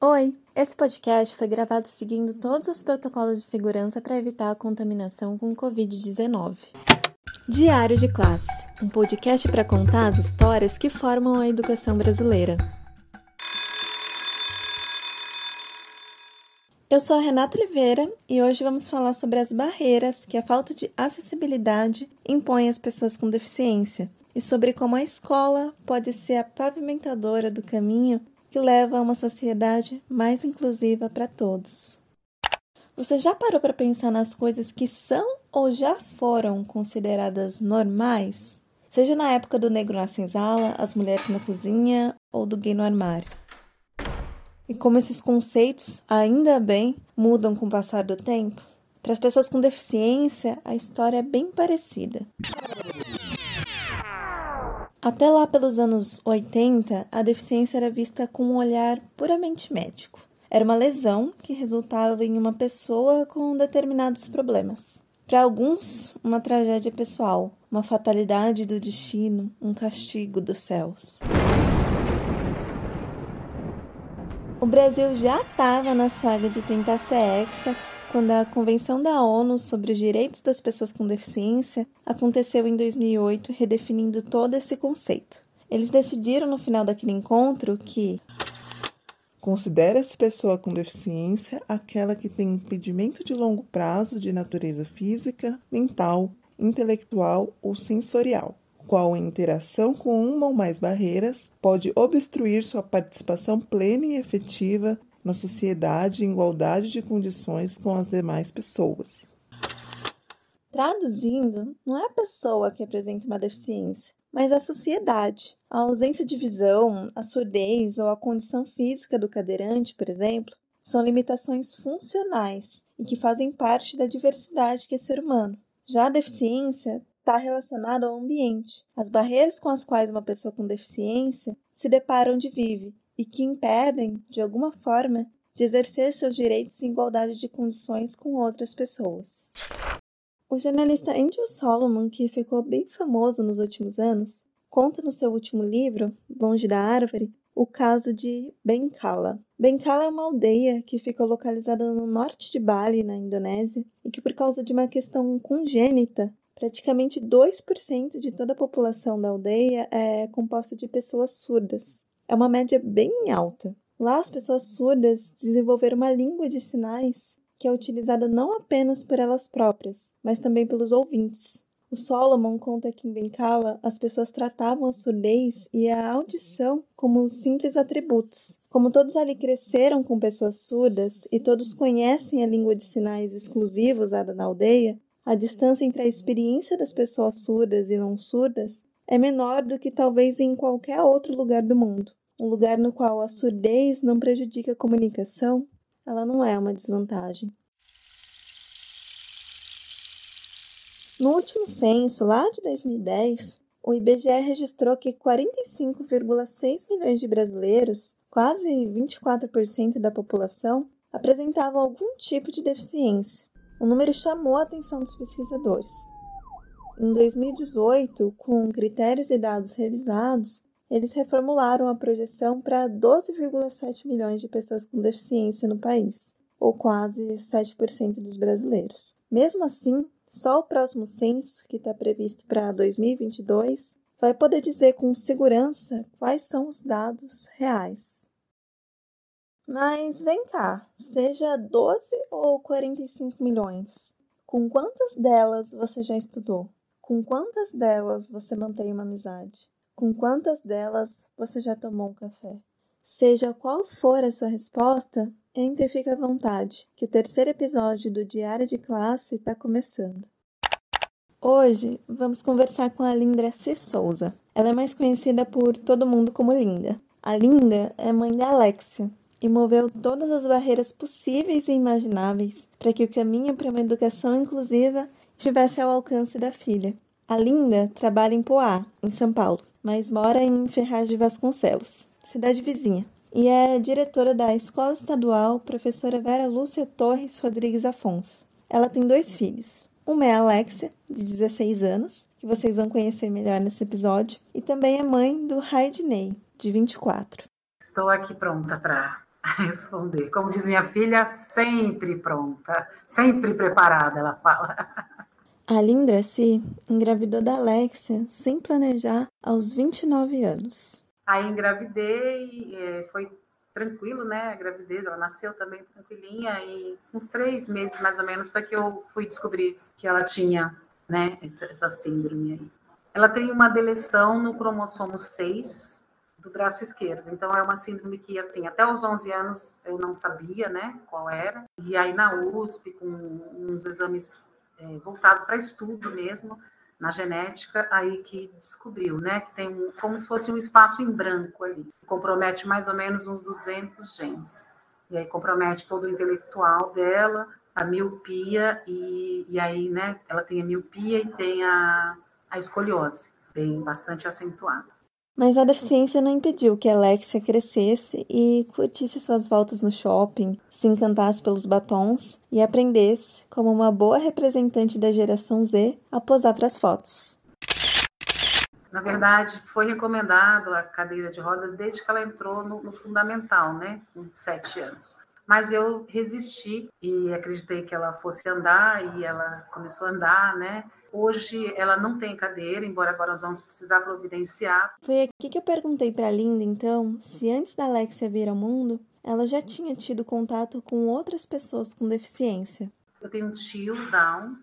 Oi! Esse podcast foi gravado seguindo todos os protocolos de segurança para evitar a contaminação com Covid-19. Diário de Classe um podcast para contar as histórias que formam a educação brasileira. Eu sou a Renata Oliveira e hoje vamos falar sobre as barreiras que a falta de acessibilidade impõe às pessoas com deficiência e sobre como a escola pode ser a pavimentadora do caminho que leva a uma sociedade mais inclusiva para todos. Você já parou para pensar nas coisas que são ou já foram consideradas normais? Seja na época do negro na senzala, as mulheres na cozinha ou do gay no armário. E como esses conceitos, ainda bem, mudam com o passar do tempo? Para as pessoas com deficiência, a história é bem parecida. Até lá pelos anos 80, a deficiência era vista com um olhar puramente médico. Era uma lesão que resultava em uma pessoa com determinados problemas. Para alguns, uma tragédia pessoal, uma fatalidade do destino, um castigo dos céus. O Brasil já estava na saga de tentar ser hexa quando a Convenção da ONU sobre os Direitos das Pessoas com Deficiência aconteceu em 2008, redefinindo todo esse conceito. Eles decidiram no final daquele encontro que Considera-se pessoa com deficiência aquela que tem impedimento de longo prazo de natureza física, mental, intelectual ou sensorial, qual em interação com uma ou mais barreiras pode obstruir sua participação plena e efetiva na sociedade em igualdade de condições com as demais pessoas. Traduzindo, não é a pessoa que apresenta uma deficiência, mas a sociedade. A ausência de visão, a surdez ou a condição física do cadeirante, por exemplo, são limitações funcionais e que fazem parte da diversidade que é ser humano. Já a deficiência está relacionada ao ambiente, as barreiras com as quais uma pessoa com deficiência se depara onde vive e que impedem, de alguma forma, de exercer seus direitos em igualdade de condições com outras pessoas. O jornalista Andrew Solomon, que ficou bem famoso nos últimos anos, conta no seu último livro, Longe da Árvore, o caso de Bengkala. Bengkala é uma aldeia que fica localizada no norte de Bali, na Indonésia, e que, por causa de uma questão congênita, praticamente 2% de toda a população da aldeia é composta de pessoas surdas é uma média bem alta. Lá, as pessoas surdas desenvolveram uma língua de sinais que é utilizada não apenas por elas próprias, mas também pelos ouvintes. O Solomon conta que em Benkala as pessoas tratavam a surdez e a audição como simples atributos. Como todos ali cresceram com pessoas surdas e todos conhecem a língua de sinais exclusiva usada na aldeia, a distância entre a experiência das pessoas surdas e não surdas é menor do que talvez em qualquer outro lugar do mundo um lugar no qual a surdez não prejudica a comunicação, ela não é uma desvantagem. No último censo, lá de 2010, o IBGE registrou que 45,6 milhões de brasileiros, quase 24% da população, apresentavam algum tipo de deficiência. O número chamou a atenção dos pesquisadores. Em 2018, com critérios e dados revisados, eles reformularam a projeção para 12,7 milhões de pessoas com deficiência no país, ou quase 7% dos brasileiros. Mesmo assim, só o próximo censo, que está previsto para 2022, vai poder dizer com segurança quais são os dados reais. Mas vem cá, seja 12 ou 45 milhões, com quantas delas você já estudou? Com quantas delas você mantém uma amizade? Com quantas delas você já tomou um café? Seja qual for a sua resposta, entre e fique à vontade, que o terceiro episódio do Diário de Classe está começando. Hoje vamos conversar com a Linda C. Souza. Ela é mais conhecida por todo mundo como Linda. A Linda é mãe da Alexia e moveu todas as barreiras possíveis e imagináveis para que o caminho para uma educação inclusiva estivesse ao alcance da filha. A Linda trabalha em Poá, em São Paulo, mas mora em Ferraz de Vasconcelos, cidade vizinha, e é diretora da Escola Estadual Professora Vera Lúcia Torres Rodrigues Afonso. Ela tem dois filhos. Uma é a Alexia, de 16 anos, que vocês vão conhecer melhor nesse episódio, e também é mãe do Raidney, de 24. Estou aqui pronta para responder. Como diz minha filha, sempre pronta, sempre preparada, ela fala. A Lindraci engravidou da Alexia sem planejar aos 29 anos. Aí engravidei, é, foi tranquilo, né? A gravidez, ela nasceu também tranquilinha e uns três meses mais ou menos foi que eu fui descobrir que ela tinha, né, essa, essa síndrome aí. Ela tem uma deleção no cromossomo 6 do braço esquerdo. Então é uma síndrome que assim, até os 11 anos eu não sabia, né, qual era. E aí na USP com uns exames é, voltados para estudo mesmo, na genética, aí que descobriu, né, que tem um, como se fosse um espaço em branco ali, compromete mais ou menos uns 200 genes. E aí compromete todo o intelectual dela, a miopia, e, e aí, né, ela tem a miopia e tem a, a escoliose, bem bastante acentuada. Mas a deficiência não impediu que Alexia crescesse e curtisse suas voltas no shopping, se encantasse pelos batons e aprendesse, como uma boa representante da geração Z, a posar para as fotos. Na verdade, foi recomendado a cadeira de rodas desde que ela entrou no, no fundamental, né, com sete anos. Mas eu resisti e acreditei que ela fosse andar e ela começou a andar, né? Hoje ela não tem cadeira, embora agora nós vamos precisar providenciar. Foi aqui que eu perguntei para a Linda, então, se antes da Alexia vir ao mundo, ela já tinha tido contato com outras pessoas com deficiência. Eu tenho um tio Down,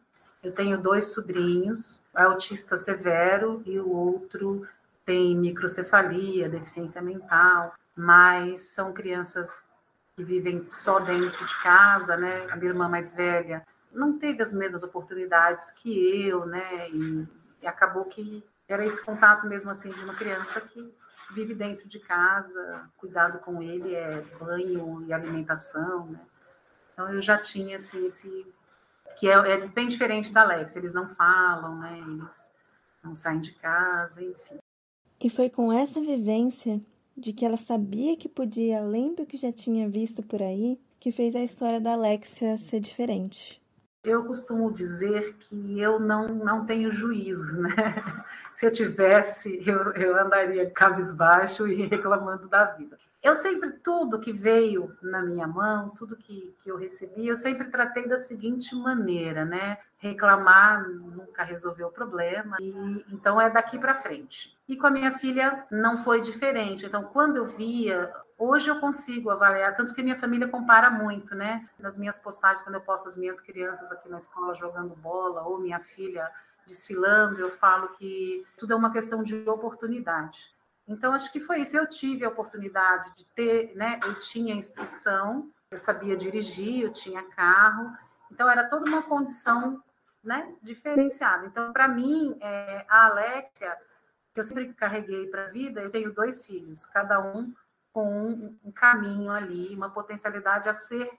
eu tenho dois sobrinhos, autista severo e o outro tem microcefalia, deficiência mental, mas são crianças que vivem só dentro de casa, né? A minha irmã mais velha não teve as mesmas oportunidades que eu, né? E, e, acabou que era esse contato mesmo assim de uma criança que vive dentro de casa, cuidado com ele é banho e alimentação, né? Então eu já tinha assim esse que é, é bem diferente da Alex, eles não falam, né? Eles não saem de casa, enfim. E foi com essa vivência de que ela sabia que podia além do que já tinha visto por aí que fez a história da Alexia ser diferente. Eu costumo dizer que eu não, não tenho juízo, né? Se eu tivesse, eu, eu andaria cabisbaixo e reclamando da vida. Eu sempre, tudo que veio na minha mão, tudo que, que eu recebi, eu sempre tratei da seguinte maneira, né? Reclamar nunca resolveu o problema, e então é daqui para frente. E com a minha filha não foi diferente. Então, quando eu via Hoje eu consigo avaliar, tanto que minha família compara muito, né? Nas minhas postagens, quando eu posto as minhas crianças aqui na escola jogando bola, ou minha filha desfilando, eu falo que tudo é uma questão de oportunidade. Então, acho que foi isso. Eu tive a oportunidade de ter, né? Eu tinha instrução, eu sabia dirigir, eu tinha carro, então era toda uma condição, né? Diferenciada. Então, para mim, é, a Alexia, que eu sempre carreguei para a vida, eu tenho dois filhos, cada um com um, caminho ali, uma potencialidade a ser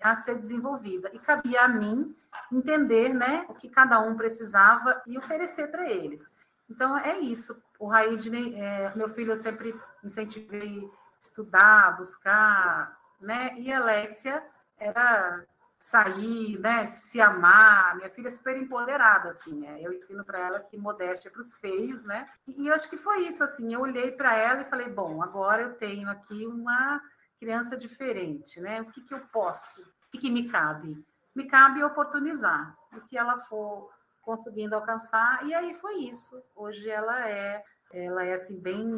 a ser desenvolvida. E cabia a mim entender né, o que cada um precisava e oferecer para eles. Então, é isso. O Raid, é, meu filho, eu sempre incentivei estudar, buscar, né? E a Alexia era sair, né, se amar. Minha filha é super empoderada, assim, né? Eu ensino para ela que modéstia para os feios, né? E, eu acho que foi isso, assim. Eu olhei para ela e falei, bom, agora eu tenho aqui uma criança diferente, né? O que, que eu posso? O que, que me cabe? Me cabe oportunizar o que ela for conseguindo alcançar. E aí foi isso. Hoje ela é, ela é assim bem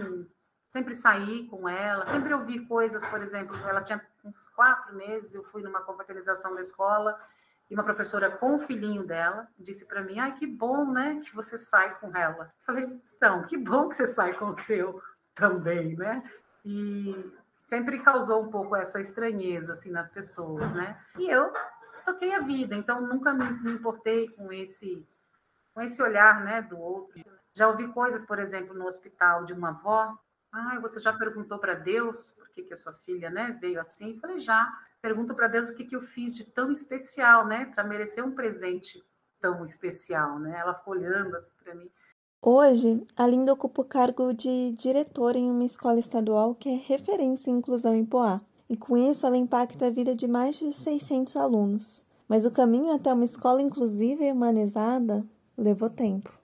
sempre saí com ela, sempre ouvi coisas, por exemplo, ela tinha uns quatro meses, eu fui numa confraternização da escola e uma professora com o filhinho dela disse para mim, ai, que bom, né, que você sai com ela. Falei, então, que bom que você sai com o seu também, né? E sempre causou um pouco essa estranheza, assim, nas pessoas, né? E eu toquei a vida, então nunca me, me importei com esse, com esse olhar, né, do outro. Já ouvi coisas, por exemplo, no hospital de uma avó ah, você já perguntou para Deus por que, que a sua filha né, veio assim? Eu falei, já. Pergunto para Deus o que, que eu fiz de tão especial, né? Para merecer um presente tão especial, né? Ela ficou olhando assim para mim. Hoje, a Linda ocupa o cargo de diretora em uma escola estadual que é referência em inclusão em Poá. E com isso, ela impacta a vida de mais de 600 alunos. Mas o caminho até uma escola inclusiva e humanizada levou tempo.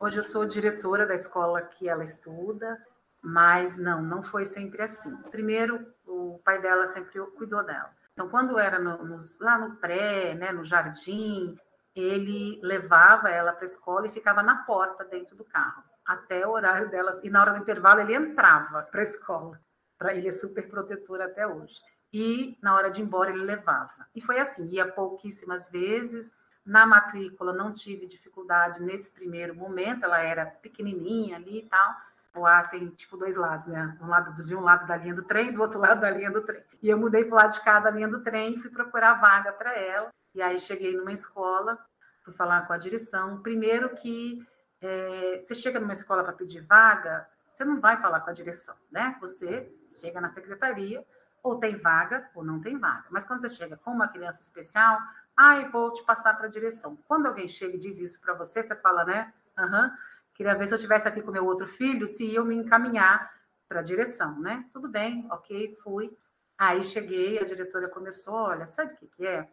Hoje eu sou diretora da escola que ela estuda, mas não, não foi sempre assim. Primeiro, o pai dela sempre cuidou dela. Então, quando era no, nos, lá no pré, né, no jardim, ele levava ela para a escola e ficava na porta dentro do carro até o horário delas. E na hora do intervalo ele entrava para a escola. Para ele é super protetor até hoje. E na hora de ir embora ele levava. E foi assim, ia pouquíssimas vezes. Na matrícula não tive dificuldade nesse primeiro momento, ela era pequenininha ali e tal. O A tem tipo dois lados, né? Um lado de um lado da linha do trem, do outro lado da linha do trem. E eu mudei para o lado de cá da linha do trem e fui procurar vaga para ela. E aí cheguei numa escola, fui falar com a direção. Primeiro que é, você chega numa escola para pedir vaga, você não vai falar com a direção, né? Você chega na secretaria, ou tem vaga ou não tem vaga. Mas quando você chega com uma criança especial, ai, ah, vou te passar para a direção. Quando alguém chega e diz isso para você, você fala, né? Aham, queria ver se eu tivesse aqui com meu outro filho, se eu me encaminhar para a direção, né? Tudo bem, ok, fui. Aí cheguei, a diretora começou, olha, sabe o que, que é?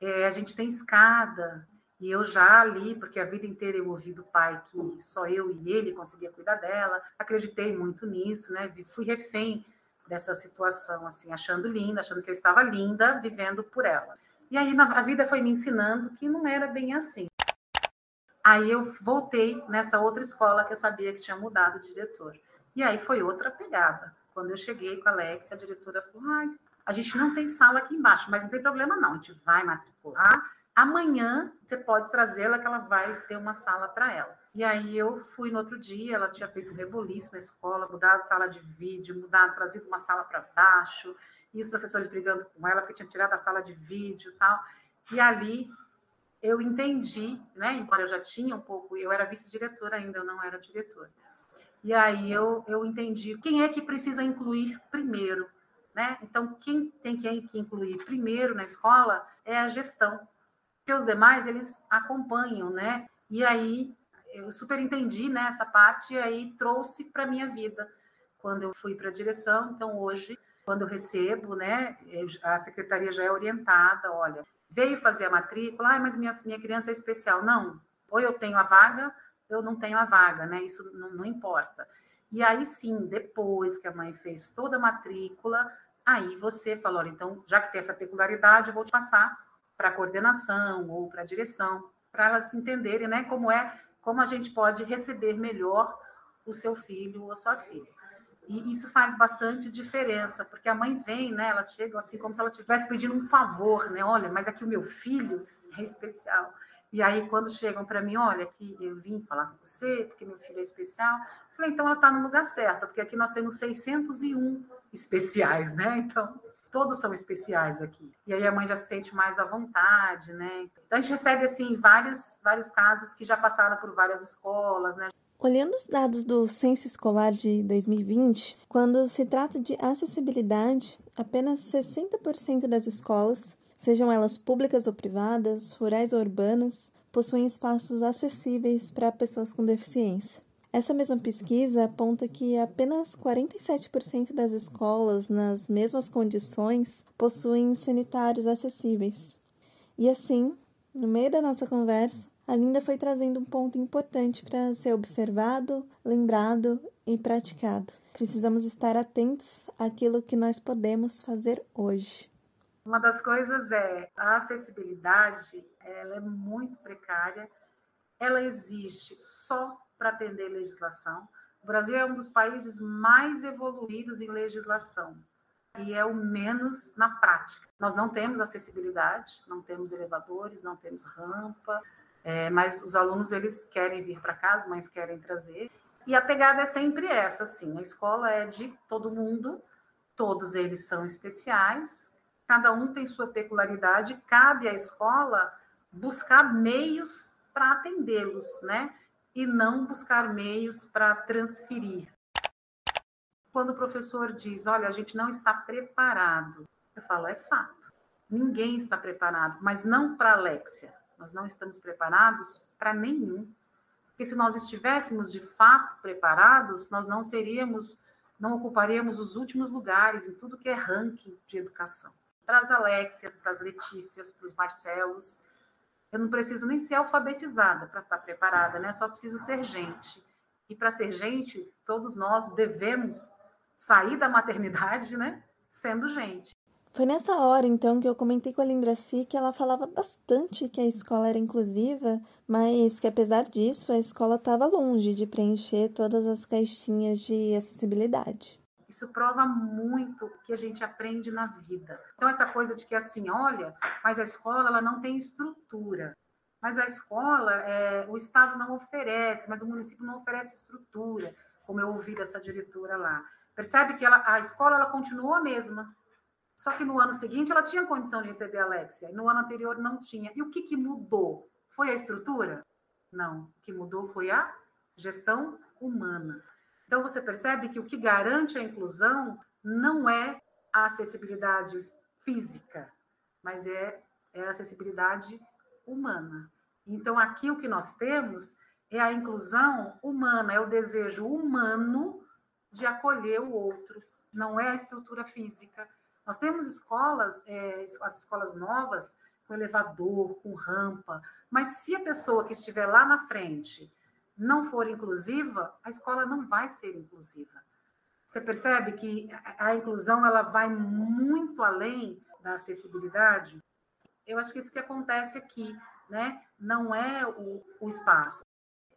é? A gente tem escada, e eu já ali, porque a vida inteira eu ouvi do pai que só eu e ele conseguia cuidar dela, acreditei muito nisso, né? Fui refém dessa situação, assim, achando linda, achando que eu estava linda, vivendo por ela. E aí a vida foi me ensinando que não era bem assim. Aí eu voltei nessa outra escola que eu sabia que tinha mudado de diretor. E aí foi outra pegada. Quando eu cheguei com a Alex, a diretora falou: ai, a gente não tem sala aqui embaixo, mas não tem problema não, a gente vai matricular Amanhã você pode trazê-la, que ela vai ter uma sala para ela. E aí eu fui no outro dia, ela tinha feito um reboliço na escola, mudado sala de vídeo, mudado, trazido uma sala para baixo, e os professores brigando com ela porque tinha tirado a sala de vídeo e tal. E ali eu entendi, né? Embora eu já tinha um pouco, eu era vice-diretora ainda, eu não era diretora. E aí eu, eu entendi quem é que precisa incluir primeiro, né? Então, quem tem que incluir primeiro na escola é a gestão porque os demais eles acompanham, né? E aí eu super entendi né, essa parte e aí trouxe para minha vida quando eu fui para a direção. Então hoje, quando eu recebo, né, a secretaria já é orientada, olha, veio fazer a matrícula, ah, mas minha, minha criança é especial. Não, ou eu tenho a vaga, eu não tenho a vaga, né? Isso não, não importa. E aí sim, depois que a mãe fez toda a matrícula, aí você falou, olha, então, já que tem essa peculiaridade, eu vou te passar para a coordenação ou para a direção, para elas entenderem né, como é, como a gente pode receber melhor o seu filho ou a sua filha. E isso faz bastante diferença, porque a mãe vem, né? Ela chega assim como se ela estivesse pedindo um favor, né? Olha, mas aqui o meu filho é especial. E aí, quando chegam para mim, olha, que eu vim falar com você, porque meu filho é especial, eu falei, então ela está no lugar certo, porque aqui nós temos 601 especiais, né? Então, todos são especiais aqui. E aí a mãe já se sente mais à vontade, né? Então a gente recebe assim vários vários casos que já passaram por várias escolas, né? Olhando os dados do Censo Escolar de 2020, quando se trata de acessibilidade, apenas 60% das escolas, sejam elas públicas ou privadas, rurais ou urbanas, possuem espaços acessíveis para pessoas com deficiência. Essa mesma pesquisa aponta que apenas 47% das escolas nas mesmas condições possuem sanitários acessíveis. E assim, no meio da nossa conversa, a Linda foi trazendo um ponto importante para ser observado, lembrado e praticado. Precisamos estar atentos àquilo que nós podemos fazer hoje. Uma das coisas é a acessibilidade, ela é muito precária. Ela existe só para atender legislação. O Brasil é um dos países mais evoluídos em legislação e é o menos na prática. Nós não temos acessibilidade, não temos elevadores, não temos rampa, é, mas os alunos eles querem vir para casa, mas querem trazer. E a pegada é sempre essa, assim, a escola é de todo mundo, todos eles são especiais, cada um tem sua peculiaridade, cabe à escola buscar meios para atendê-los, né? e não buscar meios para transferir. Quando o professor diz, olha, a gente não está preparado, eu falo, é fato. Ninguém está preparado, mas não para Alexia. Nós não estamos preparados para nenhum. Porque se nós estivéssemos de fato preparados, nós não seríamos, não ocuparíamos os últimos lugares em tudo que é ranking de educação. Para as Alexias, para as Letícias, para os Marcelos, eu não preciso nem ser alfabetizada para estar preparada, né? Só preciso ser gente. E para ser gente, todos nós devemos sair da maternidade, né? sendo gente. Foi nessa hora, então, que eu comentei com a Lindraci que ela falava bastante que a escola era inclusiva, mas que apesar disso, a escola estava longe de preencher todas as caixinhas de acessibilidade. Isso prova muito que a gente aprende na vida. Então, essa coisa de que assim, olha, mas a escola ela não tem estrutura. Mas a escola, é, o Estado não oferece, mas o município não oferece estrutura, como eu ouvi dessa diretora lá. Percebe que ela, a escola ela continuou a mesma, só que no ano seguinte ela tinha condição de receber a Alexia, e no ano anterior não tinha. E o que, que mudou? Foi a estrutura? Não. O que mudou foi a gestão humana. Então, você percebe que o que garante a inclusão não é a acessibilidade física, mas é, é a acessibilidade humana. Então, aqui o que nós temos é a inclusão humana, é o desejo humano de acolher o outro, não é a estrutura física. Nós temos escolas, é, as escolas novas, com elevador, com rampa, mas se a pessoa que estiver lá na frente não for inclusiva, a escola não vai ser inclusiva. Você percebe que a inclusão ela vai muito além da acessibilidade? Eu acho que isso que acontece aqui, né? Não é o, o espaço.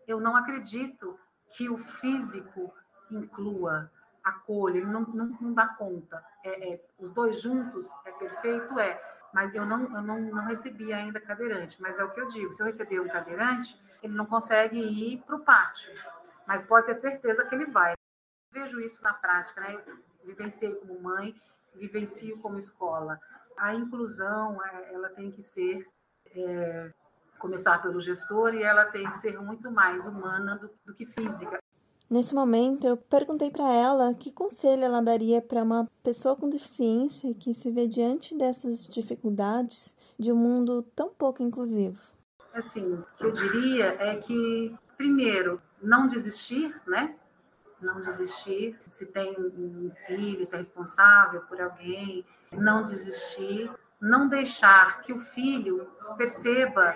Eu não acredito que o físico inclua, acolha, ele não, não, não dá conta. É, é, os dois juntos é perfeito, é, mas eu não, eu não, não recebi ainda cadeirante. Mas é o que eu digo: se eu receber um cadeirante, ele não consegue ir para o pátio, mas pode ter certeza que ele vai. vejo isso na prática, né? Eu vivenciei como mãe, vivencio como escola. A inclusão, é, ela tem que ser é, começar pelo gestor e ela tem que ser muito mais humana do, do que física. Nesse momento, eu perguntei para ela que conselho ela daria para uma pessoa com deficiência que se vê diante dessas dificuldades de um mundo tão pouco inclusivo assim, o que eu diria é que, primeiro, não desistir, né? Não desistir. Se tem um filho, se é responsável por alguém, não desistir. Não deixar que o filho perceba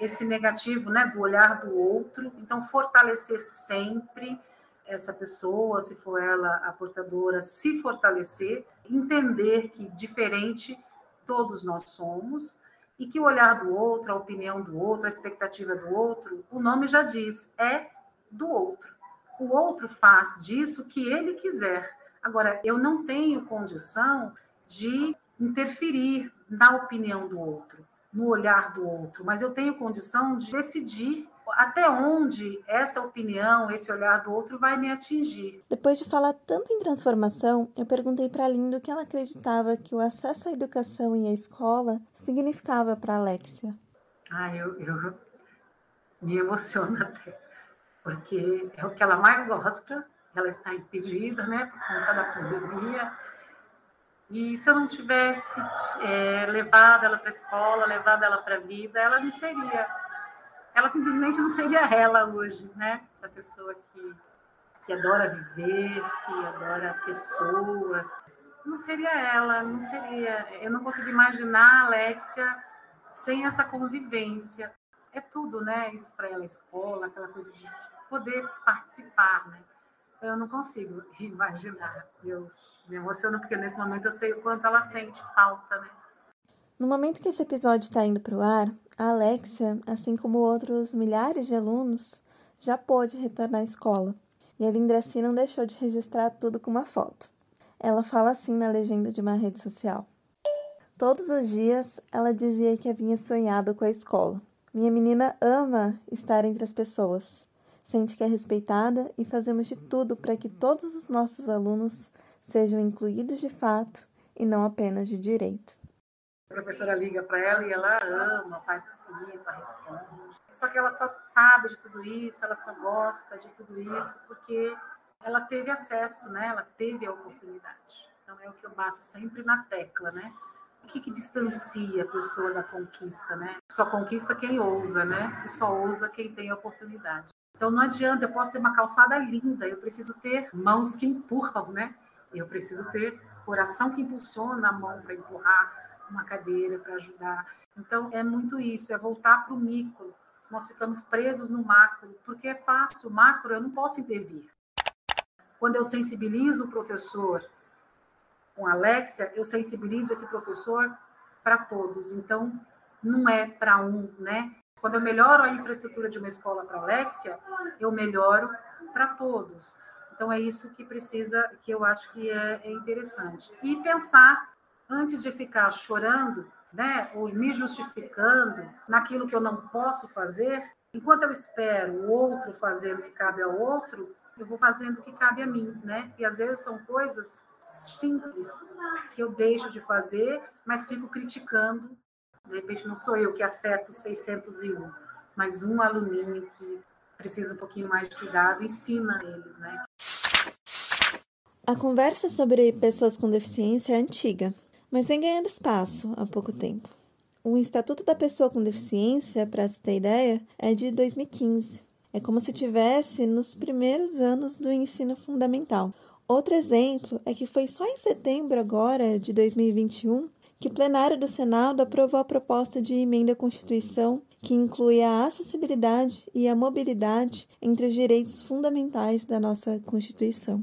esse negativo, né, do olhar do outro. Então, fortalecer sempre essa pessoa, se for ela a portadora, se fortalecer, entender que diferente todos nós somos e que o olhar do outro, a opinião do outro, a expectativa do outro, o nome já diz, é do outro. O outro faz disso que ele quiser. Agora, eu não tenho condição de interferir na opinião do outro, no olhar do outro, mas eu tenho condição de decidir até onde essa opinião, esse olhar do outro vai me atingir. Depois de falar tanto em transformação, eu perguntei para a Linda o que ela acreditava que o acesso à educação e à escola significava para Alexia. Ah, eu, eu me emociono até, porque é o que ela mais gosta, ela está impedida, né, por conta da pandemia, e se eu não tivesse é, levado ela para a escola, levado ela para a vida, ela não seria ela simplesmente não seria ela hoje, né? Essa pessoa que, que adora viver, que adora pessoas. Não seria ela, não seria. Eu não consigo imaginar a Alexia sem essa convivência. É tudo, né? Isso para ela, a escola, aquela coisa de poder participar, né? Eu não consigo imaginar. Eu me emociono porque nesse momento eu sei o quanto ela sente falta, né? No momento que esse episódio está indo para o ar, a Alexia, assim como outros milhares de alunos, já pôde retornar à escola. E a Lindraci não deixou de registrar tudo com uma foto. Ela fala assim na legenda de uma rede social. Todos os dias ela dizia que havia sonhado com a escola. Minha menina ama estar entre as pessoas. Sente que é respeitada e fazemos de tudo para que todos os nossos alunos sejam incluídos de fato e não apenas de direito. A professora liga para ela e ela ama, participa, responde. Só que ela só sabe de tudo isso, ela só gosta de tudo isso porque ela teve acesso, né? Ela teve a oportunidade. Então é o que eu bato sempre na tecla, né? O que, que distancia a pessoa da conquista, né? Só conquista quem ousa, né? E só ousa quem tem a oportunidade. Então não adianta, eu posso ter uma calçada linda, eu preciso ter mãos que empurram, né? Eu preciso ter coração que impulsiona a mão para empurrar, uma cadeira para ajudar. Então, é muito isso, é voltar para o micro. Nós ficamos presos no macro, porque é fácil, macro eu não posso intervir. Quando eu sensibilizo o professor com a Alexia, eu sensibilizo esse professor para todos. Então, não é para um, né? Quando eu melhoro a infraestrutura de uma escola para a Alexia, eu melhoro para todos. Então, é isso que precisa, que eu acho que é, é interessante. E pensar, antes de ficar chorando, né, ou me justificando naquilo que eu não posso fazer, enquanto eu espero o outro fazer o que cabe ao outro, eu vou fazendo o que cabe a mim, né? E às vezes são coisas simples que eu deixo de fazer, mas fico criticando. De repente não sou eu que afeto 601, mas um aluninho que precisa um pouquinho mais de cuidado, ensina eles, né? A conversa sobre pessoas com deficiência é antiga, mas vem ganhando espaço há pouco tempo. O Estatuto da Pessoa com Deficiência, para se ter ideia, é de 2015. É como se tivesse nos primeiros anos do ensino fundamental. Outro exemplo é que foi só em setembro agora de 2021 que o plenário do Senado aprovou a proposta de emenda à Constituição que inclui a acessibilidade e a mobilidade entre os direitos fundamentais da nossa Constituição.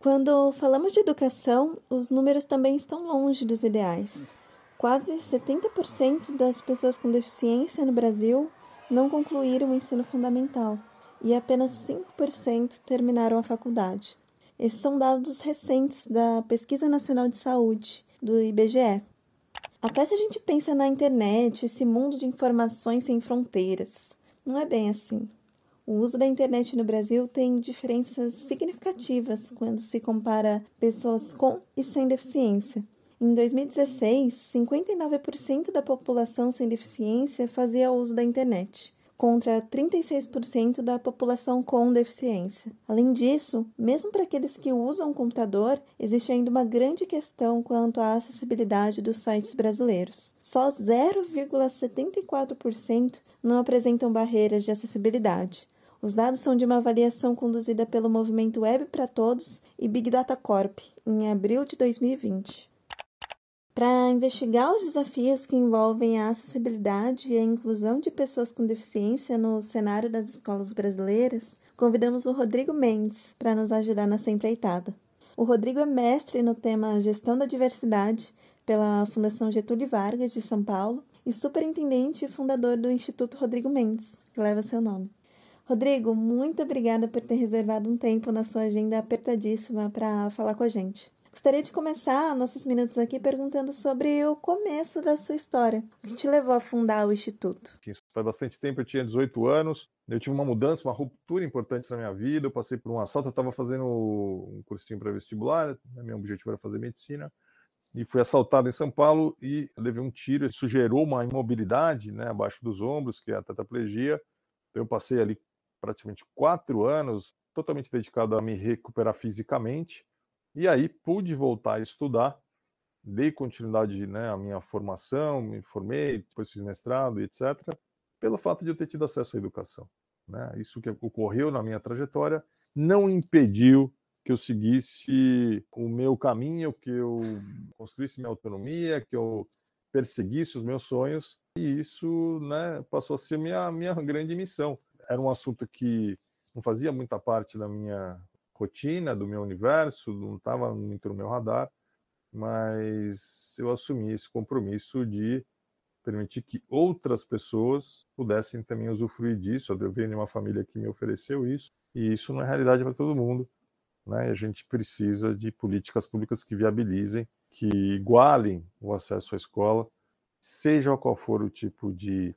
Quando falamos de educação, os números também estão longe dos ideais. Quase 70% das pessoas com deficiência no Brasil não concluíram o ensino fundamental e apenas 5% terminaram a faculdade. Esses são dados recentes da Pesquisa Nacional de Saúde, do IBGE. Até se a gente pensa na internet, esse mundo de informações sem fronteiras, não é bem assim. O uso da internet no Brasil tem diferenças significativas quando se compara pessoas com e sem deficiência. Em 2016, 59% da população sem deficiência fazia uso da internet, contra 36% da população com deficiência. Além disso, mesmo para aqueles que usam computador, existe ainda uma grande questão quanto à acessibilidade dos sites brasileiros. Só 0,74% não apresentam barreiras de acessibilidade. Os dados são de uma avaliação conduzida pelo movimento Web para Todos e Big Data Corp, em abril de 2020. Para investigar os desafios que envolvem a acessibilidade e a inclusão de pessoas com deficiência no cenário das escolas brasileiras, convidamos o Rodrigo Mendes para nos ajudar nessa empreitada. O Rodrigo é mestre no tema Gestão da Diversidade pela Fundação Getúlio Vargas de São Paulo e superintendente e fundador do Instituto Rodrigo Mendes, que leva seu nome. Rodrigo, muito obrigada por ter reservado um tempo na sua agenda apertadíssima para falar com a gente. Gostaria de começar nossos minutos aqui perguntando sobre o começo da sua história. O que te levou a fundar o Instituto? Isso faz bastante tempo, eu tinha 18 anos, eu tive uma mudança, uma ruptura importante na minha vida, eu passei por um assalto, eu estava fazendo um cursinho para vestibular, né, meu objetivo era fazer medicina, e fui assaltado em São Paulo e levei um tiro, isso gerou uma imobilidade né, abaixo dos ombros, que é a tetraplegia, então eu passei ali praticamente quatro anos totalmente dedicado a me recuperar fisicamente, e aí pude voltar a estudar, dei continuidade né, à minha formação, me formei, depois fiz mestrado, etc., pelo fato de eu ter tido acesso à educação. Né? Isso que ocorreu na minha trajetória não impediu que eu seguisse o meu caminho, que eu construísse minha autonomia, que eu perseguisse os meus sonhos, e isso né, passou a ser minha, minha grande missão. Era um assunto que não fazia muita parte da minha rotina, do meu universo, não estava muito no meu radar, mas eu assumi esse compromisso de permitir que outras pessoas pudessem também usufruir disso. Eu venho de uma família que me ofereceu isso, e isso não é realidade para todo mundo. Né? a gente precisa de políticas públicas que viabilizem, que igualem o acesso à escola, seja qual for o tipo de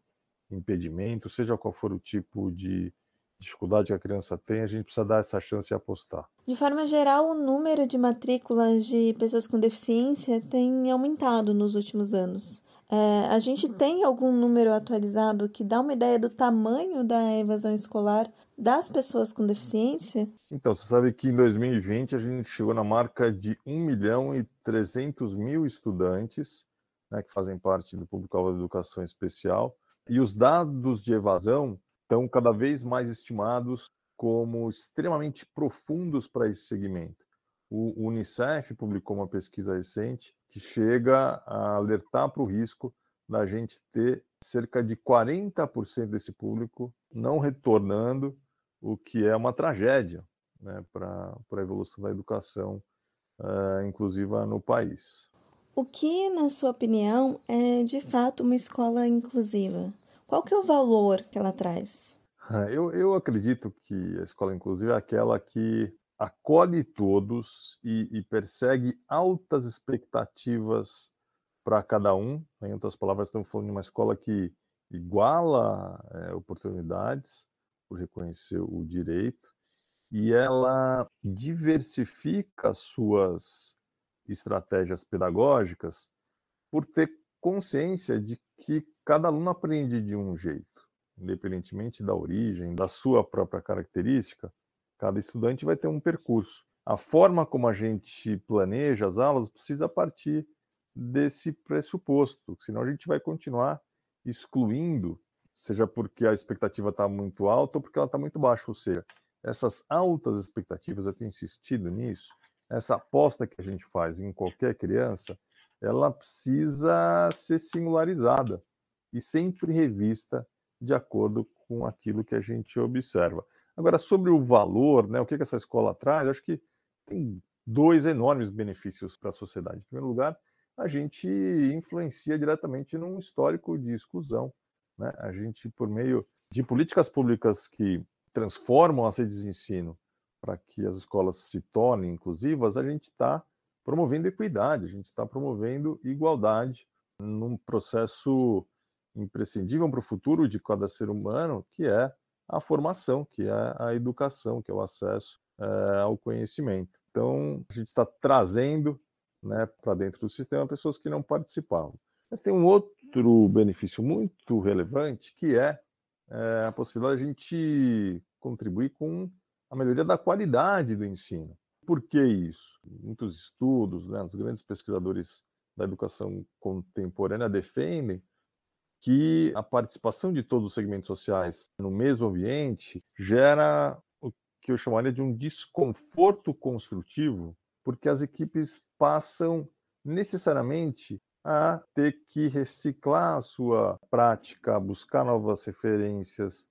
impedimento, seja qual for o tipo de dificuldade que a criança tem, a gente precisa dar essa chance de apostar. De forma geral, o número de matrículas de pessoas com deficiência tem aumentado nos últimos anos. É, a gente tem algum número atualizado que dá uma ideia do tamanho da evasão escolar das pessoas com deficiência? Então, você sabe que em 2020 a gente chegou na marca de 1 milhão e 300 mil estudantes né, que fazem parte do público-alvo da educação especial. E os dados de evasão estão cada vez mais estimados como extremamente profundos para esse segmento. O Unicef publicou uma pesquisa recente que chega a alertar para o risco da gente ter cerca de 40% desse público não retornando, o que é uma tragédia né, para a evolução da educação uh, inclusiva no país. O que, na sua opinião, é de fato uma escola inclusiva? Qual que é o valor que ela traz? Eu, eu acredito que a escola inclusiva é aquela que acolhe todos e, e persegue altas expectativas para cada um. Em outras palavras, estamos falando de uma escola que iguala é, oportunidades por reconhecer o direito e ela diversifica suas estratégias pedagógicas por ter consciência de que cada aluno aprende de um jeito, independentemente da origem, da sua própria característica, cada estudante vai ter um percurso. A forma como a gente planeja as aulas precisa partir desse pressuposto, senão a gente vai continuar excluindo, seja porque a expectativa está muito alta ou porque ela está muito baixa. Ou seja, essas altas expectativas, eu tenho insistido nisso, essa aposta que a gente faz em qualquer criança, ela precisa ser singularizada e sempre revista de acordo com aquilo que a gente observa. Agora, sobre o valor, né, o que, que essa escola traz, acho que tem dois enormes benefícios para a sociedade. Em primeiro lugar, a gente influencia diretamente num histórico de exclusão. Né? A gente, por meio de políticas públicas que transformam as redes de ensino para que as escolas se tornem inclusivas, a gente está promovendo equidade, a gente está promovendo igualdade num processo imprescindível para o futuro de cada ser humano, que é a formação, que é a educação, que é o acesso é, ao conhecimento. Então, a gente está trazendo né, para dentro do sistema pessoas que não participavam. Mas tem um outro benefício muito relevante, que é, é a possibilidade de a gente contribuir com a melhoria da qualidade do ensino. Por que isso? Muitos estudos, né, os grandes pesquisadores da educação contemporânea defendem que a participação de todos os segmentos sociais no mesmo ambiente gera o que eu chamaria de um desconforto construtivo, porque as equipes passam necessariamente a ter que reciclar a sua prática, buscar novas referências,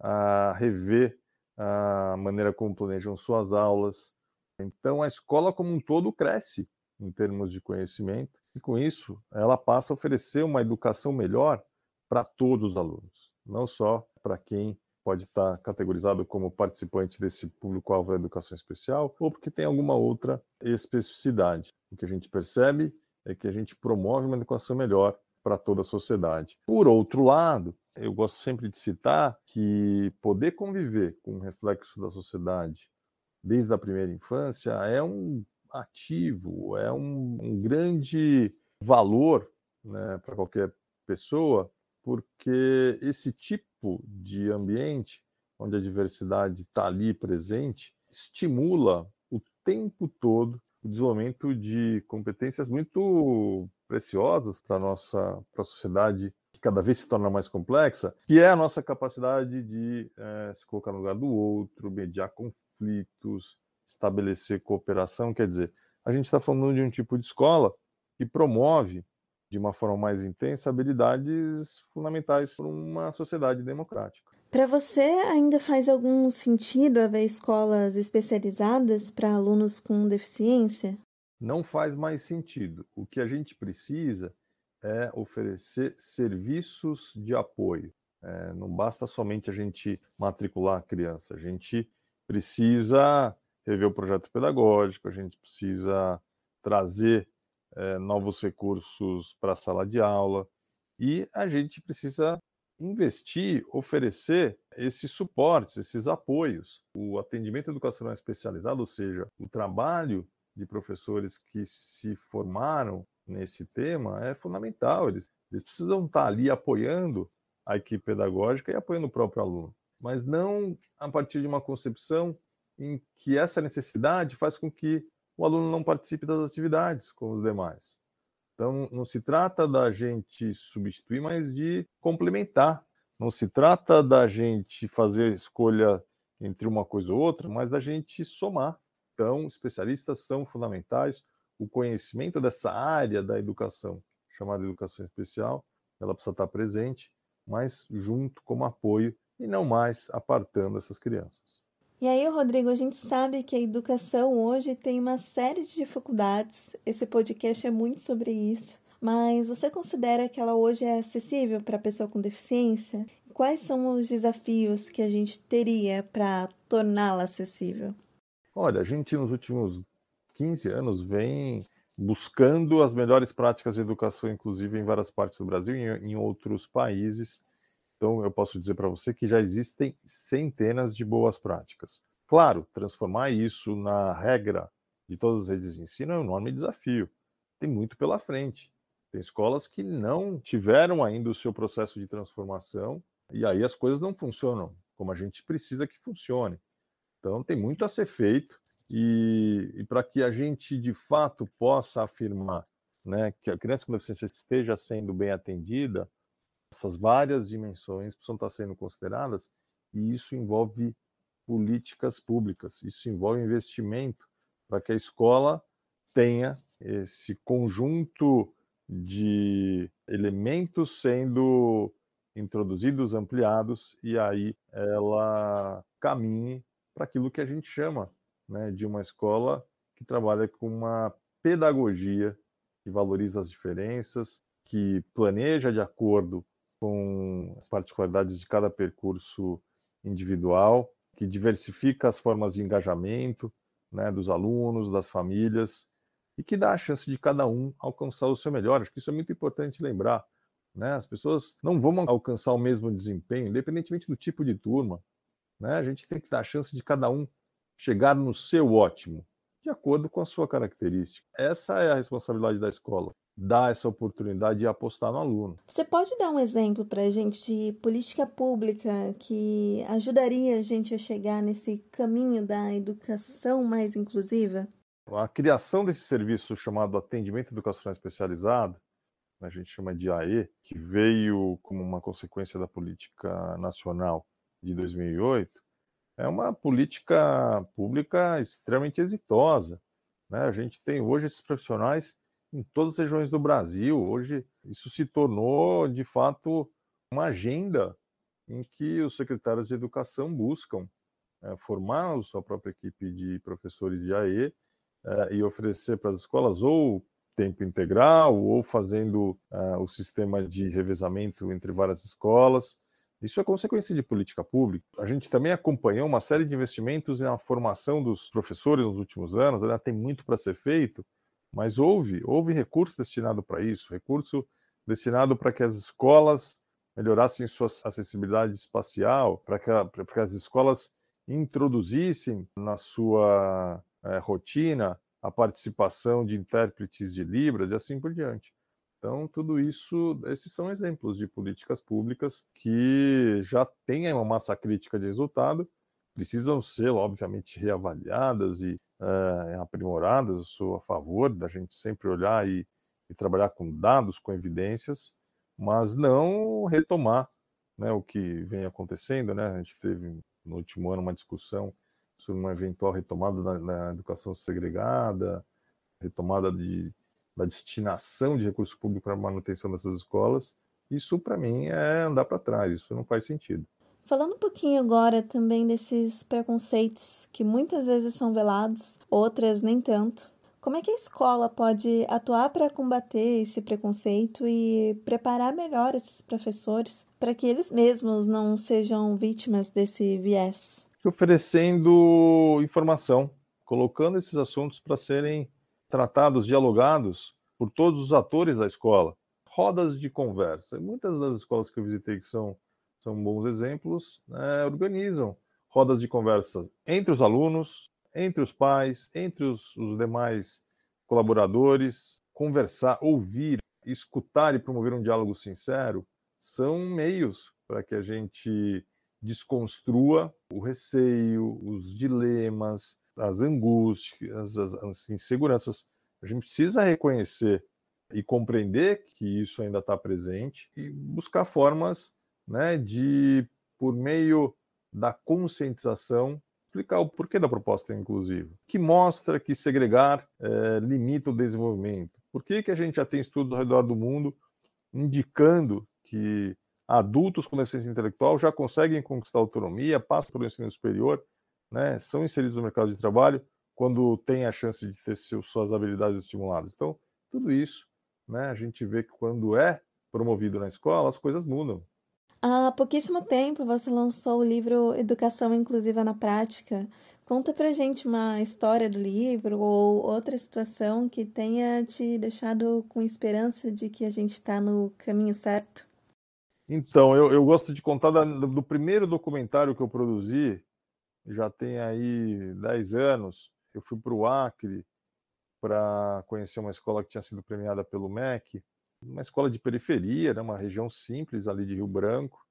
a rever a maneira como planejam suas aulas. Então, a escola como um todo cresce em termos de conhecimento, e com isso, ela passa a oferecer uma educação melhor para todos os alunos, não só para quem pode estar categorizado como participante desse público-alvo da educação especial ou porque tem alguma outra especificidade. O que a gente percebe é que a gente promove uma educação melhor para toda a sociedade. Por outro lado, eu gosto sempre de citar que poder conviver com o reflexo da sociedade desde a primeira infância é um ativo, é um, um grande valor né, para qualquer pessoa porque esse tipo de ambiente, onde a diversidade está ali presente, estimula o tempo todo o desenvolvimento de competências muito preciosas para a nossa pra sociedade que cada vez se torna mais complexa, que é a nossa capacidade de é, se colocar no lugar do outro, mediar conflitos, estabelecer cooperação. Quer dizer, a gente está falando de um tipo de escola que promove de uma forma mais intensa habilidades fundamentais para uma sociedade democrática. Para você, ainda faz algum sentido haver escolas especializadas para alunos com deficiência? Não faz mais sentido. O que a gente precisa é oferecer serviços de apoio. É, não basta somente a gente matricular a criança, a gente precisa rever o projeto pedagógico, a gente precisa trazer é, novos recursos para a sala de aula e a gente precisa investir, oferecer esses suportes, esses apoios. O atendimento educacional especializado, ou seja, o trabalho de professores que se formaram nesse tema é fundamental. Eles, eles precisam estar ali apoiando a equipe pedagógica e apoiando o próprio aluno, mas não a partir de uma concepção em que essa necessidade faz com que o aluno não participe das atividades com os demais. Então, não se trata da gente substituir, mas de complementar. Não se trata da gente fazer escolha entre uma coisa ou outra, mas da gente somar. Então, especialistas são fundamentais. O conhecimento dessa área da educação, chamada educação especial, ela precisa estar presente, mas junto como apoio e não mais apartando essas crianças. E aí, Rodrigo, a gente sabe que a educação hoje tem uma série de dificuldades. Esse podcast é muito sobre isso. Mas você considera que ela hoje é acessível para a pessoa com deficiência? Quais são os desafios que a gente teria para torná-la acessível? Olha, a gente nos últimos 15 anos vem buscando as melhores práticas de educação, inclusive em várias partes do Brasil e em outros países. Então, eu posso dizer para você que já existem centenas de boas práticas. Claro, transformar isso na regra de todas as redes de ensino é um enorme desafio. Tem muito pela frente. Tem escolas que não tiveram ainda o seu processo de transformação e aí as coisas não funcionam como a gente precisa que funcione. Então, tem muito a ser feito e, e para que a gente de fato possa afirmar né, que a criança com deficiência esteja sendo bem atendida, essas várias dimensões precisam estar sendo consideradas e isso envolve políticas públicas, isso envolve investimento para que a escola tenha esse conjunto de elementos sendo introduzidos, ampliados, e aí ela caminhe para aquilo que a gente chama né, de uma escola que trabalha com uma pedagogia que valoriza as diferenças, que planeja de acordo com as particularidades de cada percurso individual, que diversifica as formas de engajamento né, dos alunos, das famílias, e que dá a chance de cada um alcançar o seu melhor. Acho que isso é muito importante lembrar. Né? As pessoas não vão alcançar o mesmo desempenho, independentemente do tipo de turma. Né? A gente tem que dar a chance de cada um chegar no seu ótimo, de acordo com a sua característica. Essa é a responsabilidade da escola, dar essa oportunidade de apostar no aluno. Você pode dar um exemplo para a gente de política pública que ajudaria a gente a chegar nesse caminho da educação mais inclusiva? A criação desse serviço chamado Atendimento Educacional Especializado, a gente chama de AE, que veio como uma consequência da política nacional de 2008, é uma política pública extremamente exitosa. Né? A gente tem hoje esses profissionais em todas as regiões do Brasil. Hoje, isso se tornou, de fato, uma agenda em que os secretários de educação buscam é, formar a sua própria equipe de professores de AE é, e oferecer para as escolas ou tempo integral ou fazendo é, o sistema de revezamento entre várias escolas. Isso é consequência de política pública. A gente também acompanhou uma série de investimentos na formação dos professores nos últimos anos, ainda tem muito para ser feito, mas houve, houve recurso destinado para isso, recurso destinado para que as escolas melhorassem sua acessibilidade espacial, para que, que as escolas introduzissem na sua é, rotina a participação de intérpretes de Libras e assim por diante. Então, tudo isso, esses são exemplos de políticas públicas que já têm uma massa crítica de resultado, precisam ser, obviamente, reavaliadas e é, aprimoradas. Eu sou a favor da gente sempre olhar e, e trabalhar com dados, com evidências, mas não retomar né, o que vem acontecendo. Né? A gente teve no último ano uma discussão sobre uma eventual retomada da, da educação segregada, retomada de da destinação de recurso público para manutenção dessas escolas, isso para mim é andar para trás, isso não faz sentido. Falando um pouquinho agora também desses preconceitos que muitas vezes são velados, outras nem tanto. Como é que a escola pode atuar para combater esse preconceito e preparar melhor esses professores para que eles mesmos não sejam vítimas desse viés? Oferecendo informação, colocando esses assuntos para serem tratados, dialogados por todos os atores da escola. Rodas de conversa. Muitas das escolas que eu visitei, que são, são bons exemplos, né, organizam rodas de conversa entre os alunos, entre os pais, entre os, os demais colaboradores. Conversar, ouvir, escutar e promover um diálogo sincero são meios para que a gente desconstrua o receio, os dilemas, as angústias, as, as inseguranças. A gente precisa reconhecer e compreender que isso ainda está presente e buscar formas né, de, por meio da conscientização, explicar o porquê da proposta inclusiva, que mostra que segregar é, limita o desenvolvimento. Por que, que a gente já tem estudos ao redor do mundo indicando que adultos com deficiência intelectual já conseguem conquistar autonomia, passam pelo ensino superior né, são inseridos no mercado de trabalho quando tem a chance de ter suas habilidades estimuladas. Então, tudo isso, né, a gente vê que quando é promovido na escola, as coisas mudam. Há pouquíssimo tempo você lançou o livro Educação Inclusiva na Prática. Conta pra gente uma história do livro ou outra situação que tenha te deixado com esperança de que a gente está no caminho certo. Então, eu, eu gosto de contar da, do primeiro documentário que eu produzi, já tem aí 10 anos. Eu fui para o Acre para conhecer uma escola que tinha sido premiada pelo MEC, uma escola de periferia, né, uma região simples ali de Rio Branco.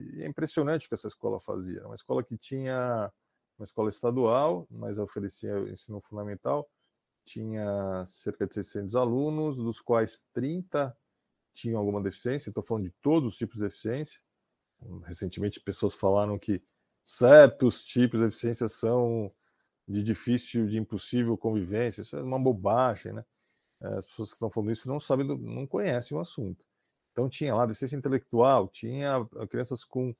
E é impressionante o que essa escola fazia. Uma escola que tinha uma escola estadual, mas oferecia ensino fundamental, tinha cerca de 600 alunos, dos quais 30 tinham alguma deficiência. Estou falando de todos os tipos de deficiência. Recentemente, pessoas falaram que certos tipos de deficiência são de difícil, de impossível convivência. Isso é uma bobagem, né? As pessoas que estão falando isso não sabem, não conhecem o assunto. Então tinha lá deficiência intelectual, tinha crianças com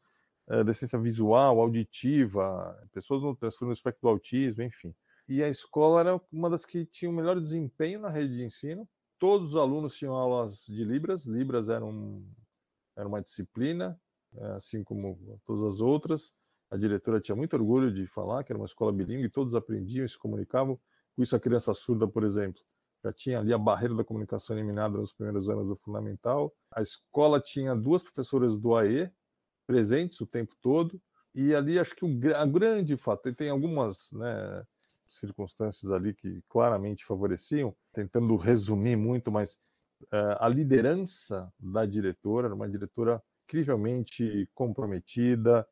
é, deficiência visual, auditiva, pessoas no transtorno do espectro do autismo, enfim. E a escola era uma das que tinha o melhor desempenho na rede de ensino. Todos os alunos tinham aulas de Libras. Libras era, um, era uma disciplina, é, assim como todas as outras. A diretora tinha muito orgulho de falar que era uma escola bilíngue, todos aprendiam e se comunicavam. Com isso, a criança surda, por exemplo, já tinha ali a barreira da comunicação eliminada nos primeiros anos do fundamental. A escola tinha duas professoras do AE presentes o tempo todo, e ali acho que o a grande fato, tem algumas né, circunstâncias ali que claramente favoreciam, tentando resumir muito, mas uh, a liderança da diretora, uma diretora incrivelmente comprometida,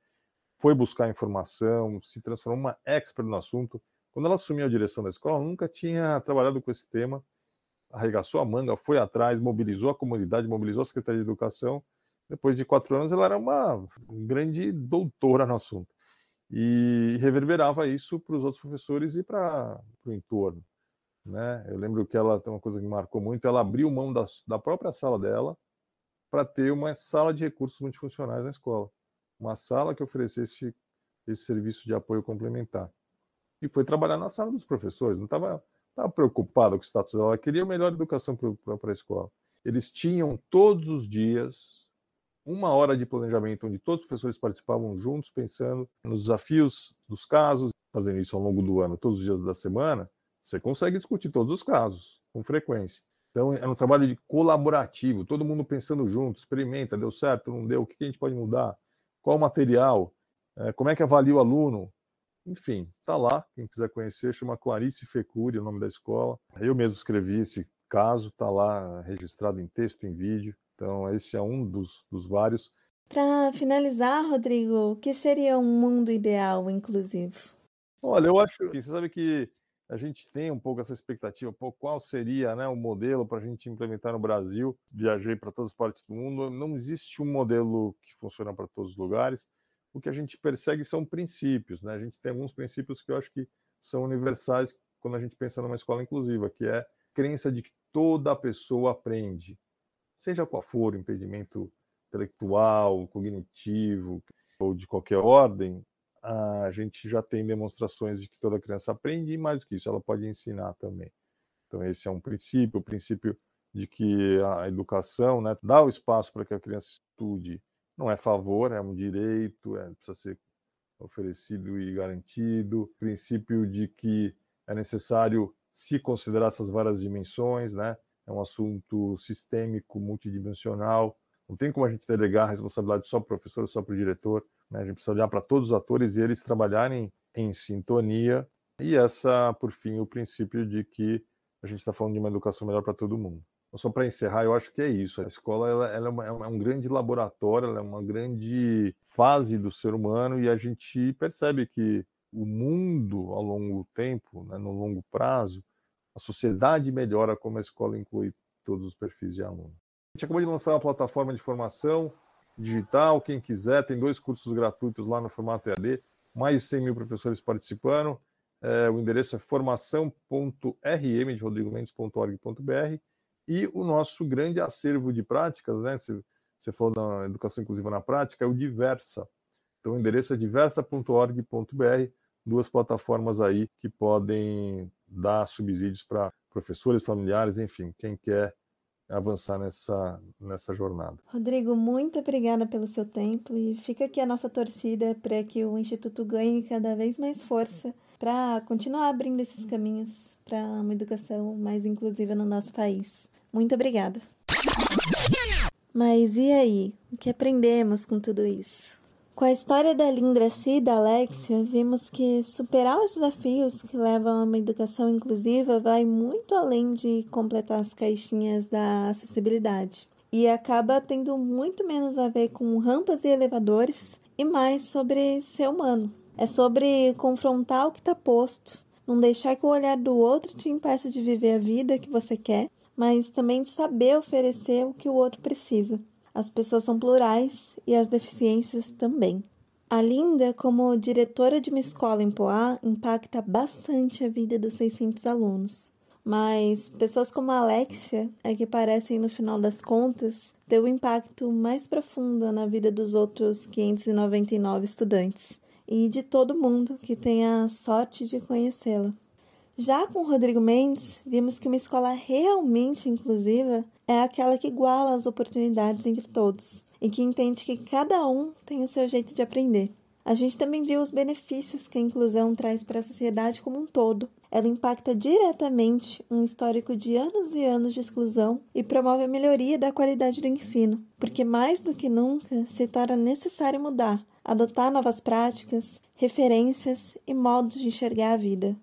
foi buscar informação, se transformou uma expert no assunto. Quando ela assumiu a direção da escola, nunca tinha trabalhado com esse tema, arregaçou a manga, foi atrás, mobilizou a comunidade, mobilizou a Secretaria de Educação. Depois de quatro anos, ela era uma grande doutora no assunto. E reverberava isso para os outros professores e para o entorno. Né? Eu lembro que ela tem uma coisa que me marcou muito: ela abriu mão da, da própria sala dela para ter uma sala de recursos multifuncionais na escola. Uma sala que oferecesse esse serviço de apoio complementar e foi trabalhar na sala dos professores. Não estava preocupado com o status dela, ela queria a melhor educação para a escola. Eles tinham todos os dias uma hora de planejamento onde todos os professores participavam juntos, pensando nos desafios dos casos, fazendo isso ao longo do ano, todos os dias da semana. Você consegue discutir todos os casos com frequência. Então, é um trabalho de colaborativo, todo mundo pensando junto, experimenta, deu certo, não deu, o que a gente pode mudar, qual o material, é, como é que avalia o aluno, enfim, tá lá. Quem quiser conhecer, chama Clarice Fecuri, o nome da escola. Eu mesmo escrevi esse caso, tá lá registrado em texto, em vídeo. Então, esse é um dos, dos vários. Para finalizar, Rodrigo, o que seria um mundo ideal inclusivo? Olha, eu acho que você sabe que a gente tem um pouco essa expectativa, pô, qual seria né, o modelo para a gente implementar no Brasil. Viajei para todas as partes do mundo, não existe um modelo que funciona para todos os lugares o que a gente persegue são princípios. Né? A gente tem alguns princípios que eu acho que são universais quando a gente pensa numa escola inclusiva, que é crença de que toda pessoa aprende, seja qual for o impedimento intelectual, cognitivo ou de qualquer ordem, a gente já tem demonstrações de que toda criança aprende e mais do que isso, ela pode ensinar também. Então esse é um princípio, o princípio de que a educação né, dá o espaço para que a criança estude não é favor, é um direito, é, precisa ser oferecido e garantido. O princípio de que é necessário se considerar essas várias dimensões, né? É um assunto sistêmico, multidimensional. Não tem como a gente delegar a responsabilidade só para o professor, só para o diretor. Né? A gente precisa olhar para todos os atores e eles trabalharem em sintonia. E essa, por fim, o princípio de que a gente está falando de uma educação melhor para todo mundo. Então, só para encerrar, eu acho que é isso. A escola ela, ela é, uma, é, um grande laboratório, ela é uma grande fase do ser humano e a gente percebe que o mundo, ao longo do tempo, né, no longo prazo, a sociedade melhora como a escola inclui todos os perfis de aluno. A gente acabou de lançar uma plataforma de formação digital. Quem quiser, tem dois cursos gratuitos lá no formato EAD, mais de 100 mil professores participando. É, o endereço é formação.rm de rodrigomendes.org.br e o nosso grande acervo de práticas, né? Você, você falou da educação inclusiva na prática, é o Diversa. Então, o endereço é diversa.org.br. duas plataformas aí que podem dar subsídios para professores, familiares, enfim, quem quer avançar nessa, nessa jornada. Rodrigo, muito obrigada pelo seu tempo e fica aqui a nossa torcida para que o Instituto ganhe cada vez mais força para continuar abrindo esses caminhos para uma educação mais inclusiva no nosso país. Muito obrigada. Mas e aí? O que aprendemos com tudo isso? Com a história da Lindraci e da Alexia, vimos que superar os desafios que levam a uma educação inclusiva vai muito além de completar as caixinhas da acessibilidade e acaba tendo muito menos a ver com rampas e elevadores e mais sobre ser humano. É sobre confrontar o que está posto, não deixar que o olhar do outro te impeça de viver a vida que você quer, mas também de saber oferecer o que o outro precisa. As pessoas são plurais e as deficiências também. A Linda, como diretora de uma escola em Poá, impacta bastante a vida dos 600 alunos. Mas pessoas como a Alexia é que parecem, no final das contas, ter o um impacto mais profundo na vida dos outros 599 estudantes e de todo mundo que tem a sorte de conhecê-la. Já com Rodrigo Mendes, vimos que uma escola realmente inclusiva é aquela que iguala as oportunidades entre todos e que entende que cada um tem o seu jeito de aprender. A gente também viu os benefícios que a inclusão traz para a sociedade como um todo. Ela impacta diretamente um histórico de anos e anos de exclusão e promove a melhoria da qualidade do ensino, porque mais do que nunca se torna necessário mudar, adotar novas práticas, referências e modos de enxergar a vida.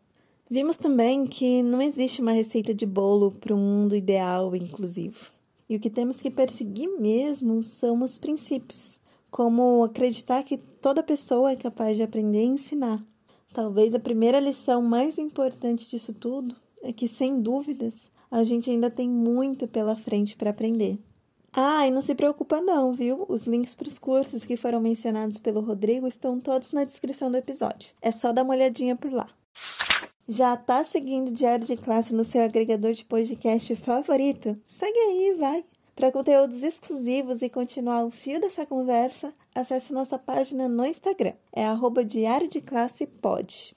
Vimos também que não existe uma receita de bolo para um mundo ideal e inclusivo. E o que temos que perseguir mesmo são os princípios, como acreditar que toda pessoa é capaz de aprender e ensinar. Talvez a primeira lição mais importante disso tudo é que, sem dúvidas, a gente ainda tem muito pela frente para aprender. Ah, e não se preocupa não, viu? Os links para os cursos que foram mencionados pelo Rodrigo estão todos na descrição do episódio. É só dar uma olhadinha por lá. Já está seguindo o Diário de Classe no seu agregador de podcast favorito? Segue aí, vai! Para conteúdos exclusivos e continuar o fio dessa conversa, acesse nossa página no Instagram. É arroba Diário de Classe Pod.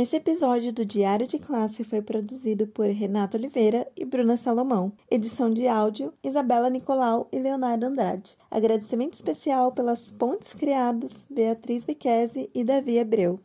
Esse episódio do Diário de Classe foi produzido por Renato Oliveira e Bruna Salomão. Edição de áudio, Isabela Nicolau e Leonardo Andrade. Agradecimento especial pelas pontes criadas, Beatriz Viquese e Davi Abreu.